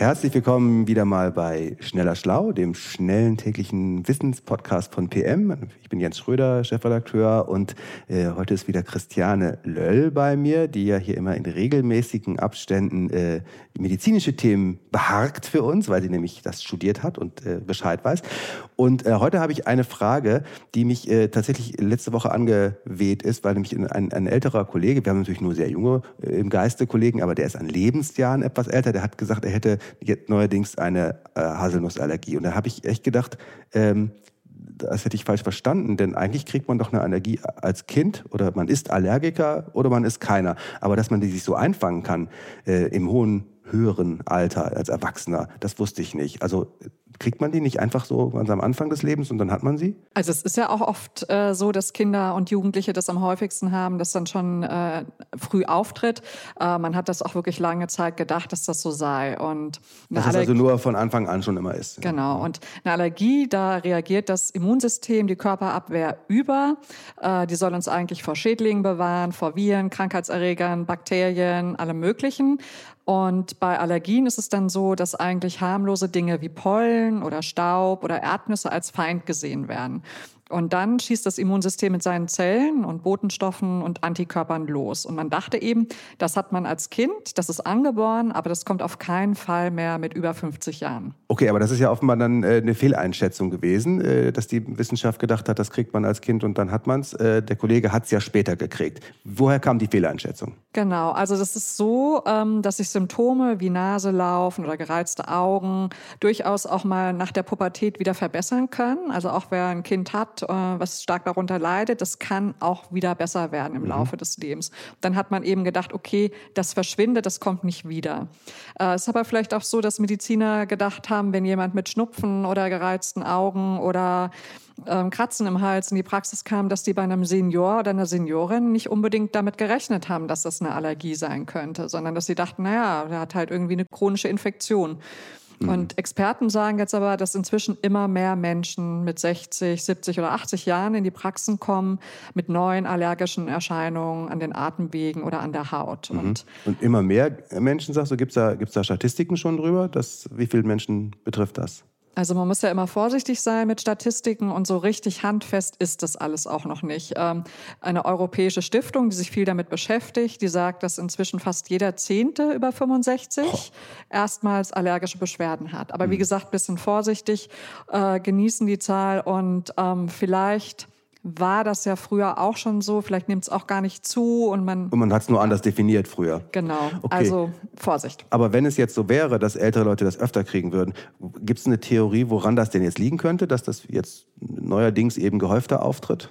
Herzlich willkommen wieder mal bei Schneller Schlau, dem schnellen täglichen Wissenspodcast von PM. Ich bin Jens Schröder, Chefredakteur und äh, heute ist wieder Christiane Löll bei mir, die ja hier immer in regelmäßigen Abständen äh, medizinische Themen beharkt für uns, weil sie nämlich das studiert hat und äh, Bescheid weiß. Und äh, heute habe ich eine Frage, die mich äh, tatsächlich letzte Woche angeweht ist, weil nämlich ein, ein älterer Kollege, wir haben natürlich nur sehr junge äh, im Geiste Kollegen, aber der ist an Lebensjahren etwas älter, der hat gesagt, er hätte jetzt neuerdings eine äh, Haselnussallergie. Und da habe ich echt gedacht, ähm, das hätte ich falsch verstanden, denn eigentlich kriegt man doch eine Allergie als Kind oder man ist Allergiker oder man ist keiner. Aber dass man die sich so einfangen kann äh, im hohen, höheren Alter als Erwachsener, das wusste ich nicht. Also Kriegt man die nicht einfach so ganz am Anfang des Lebens und dann hat man sie? Also es ist ja auch oft äh, so, dass Kinder und Jugendliche das am häufigsten haben, dass dann schon äh, früh auftritt. Äh, man hat das auch wirklich lange Zeit gedacht, dass das so sei. Und dass es also nur von Anfang an schon immer ist. Genau. Und eine Allergie, da reagiert das Immunsystem, die Körperabwehr über. Äh, die soll uns eigentlich vor Schädlingen bewahren, vor Viren, Krankheitserregern, Bakterien, allem Möglichen. Und bei Allergien ist es dann so, dass eigentlich harmlose Dinge wie Pollen oder Staub oder Erdnüsse als Feind gesehen werden. Und dann schießt das Immunsystem mit seinen Zellen und Botenstoffen und Antikörpern los. Und man dachte eben, das hat man als Kind, das ist angeboren, aber das kommt auf keinen Fall mehr mit über 50 Jahren. Okay, aber das ist ja offenbar dann äh, eine Fehleinschätzung gewesen, äh, dass die Wissenschaft gedacht hat, das kriegt man als Kind und dann hat man es. Äh, der Kollege hat es ja später gekriegt. Woher kam die Fehleinschätzung? Genau, also das ist so, ähm, dass sich Symptome wie Nase laufen oder gereizte Augen durchaus auch mal nach der Pubertät wieder verbessern können. Also auch wer ein Kind hat, äh, was stark darunter leidet, das kann auch wieder besser werden im mhm. Laufe des Lebens. Dann hat man eben gedacht, okay, das verschwindet, das kommt nicht wieder. Äh, es ist aber vielleicht auch so, dass Mediziner gedacht haben, wenn jemand mit Schnupfen oder gereizten Augen oder ähm, Kratzen im Hals in die Praxis kam, dass die bei einem Senior oder einer Seniorin nicht unbedingt damit gerechnet haben, dass das eine Allergie sein könnte, sondern dass sie dachten, naja, der hat halt irgendwie eine chronische Infektion. Mhm. Und Experten sagen jetzt aber, dass inzwischen immer mehr Menschen mit 60, 70 oder 80 Jahren in die Praxen kommen mit neuen allergischen Erscheinungen an den Atemwegen oder an der Haut. Mhm. Und, Und, immer mehr Menschen, sagst du, gibt es da, gibt's da Statistiken schon drüber? Dass, wie viele Menschen betrifft das? Also man muss ja immer vorsichtig sein mit Statistiken und so richtig handfest ist das alles auch noch nicht. Ähm, eine europäische Stiftung, die sich viel damit beschäftigt, die sagt, dass inzwischen fast jeder Zehnte über 65 oh. erstmals allergische Beschwerden hat. Aber wie mhm. gesagt, bisschen vorsichtig, äh, genießen die Zahl und ähm, vielleicht war das ja früher auch schon so. Vielleicht nimmt es auch gar nicht zu und man. Und man hat es nur anders definiert früher. Genau. Okay. Also Vorsicht. Aber wenn es jetzt so wäre, dass ältere Leute das öfter kriegen würden, gibt es eine Theorie, woran das denn jetzt liegen könnte, dass das jetzt neuerdings eben gehäufter auftritt?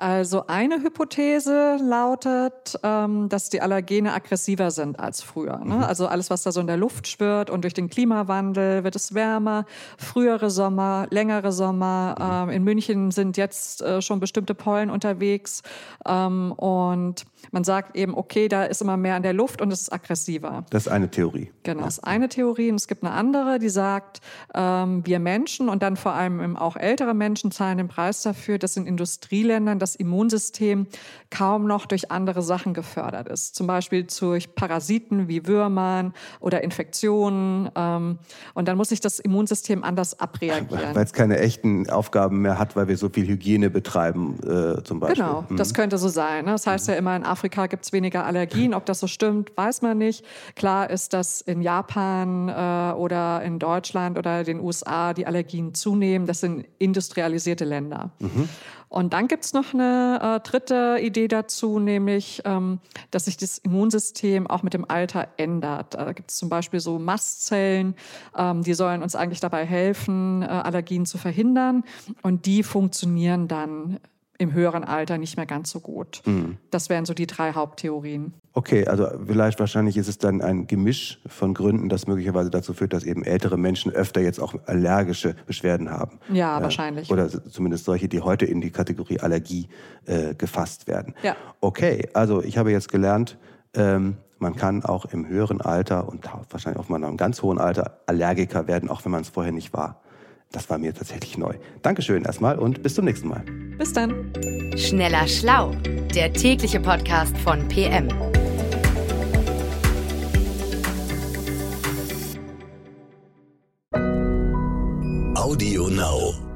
Also eine Hypothese lautet, ähm, dass die Allergene aggressiver sind als früher. Ne? Mhm. Also alles, was da so in der Luft schwirrt und durch den Klimawandel wird es wärmer, frühere Sommer, längere Sommer. Mhm. Ähm, in München sind jetzt äh, schon bestimmte Pollen unterwegs ähm, und man sagt eben, okay, da ist immer mehr in der Luft und es ist aggressiver. Das ist eine Theorie. Genau, das ist eine Theorie und es gibt eine andere, die sagt, ähm, wir Menschen und dann vor allem auch ältere Menschen zahlen den Preis dafür, dass in Industrieländern das Immunsystem kaum noch durch andere Sachen gefördert ist. Zum Beispiel durch Parasiten wie Würmern oder Infektionen. Ähm, und dann muss sich das Immunsystem anders abreagieren. Weil es keine echten Aufgaben mehr hat, weil wir so viel Hygiene betreiben, äh, zum Beispiel. Genau, mhm. das könnte so sein. Ne? Das heißt mhm. ja immer, in Afrika gibt es weniger Allergien. Ob das so stimmt, weiß man nicht. Klar ist, dass in Japan äh, oder in Deutschland oder den USA die Allergien zunehmen. Das sind industrialisierte Länder. Mhm. Und dann gibt es noch eine äh, dritte Idee dazu, nämlich, ähm, dass sich das Immunsystem auch mit dem Alter ändert. Da gibt es zum Beispiel so Mastzellen, ähm, die sollen uns eigentlich dabei helfen, äh, Allergien zu verhindern. Und die funktionieren dann im höheren Alter nicht mehr ganz so gut. Mhm. Das wären so die drei Haupttheorien. Okay, also vielleicht wahrscheinlich ist es dann ein Gemisch von Gründen, das möglicherweise dazu führt, dass eben ältere Menschen öfter jetzt auch allergische Beschwerden haben. Ja, äh, wahrscheinlich. Oder zumindest solche, die heute in die Kategorie Allergie äh, gefasst werden. Ja. Okay, also ich habe jetzt gelernt, ähm, man kann auch im höheren Alter und wahrscheinlich auch mal in einem ganz hohen Alter Allergiker werden, auch wenn man es vorher nicht war. Das war mir tatsächlich neu. Dankeschön erstmal und bis zum nächsten Mal. Bis dann. Schneller Schlau, der tägliche Podcast von PM. Audio Now.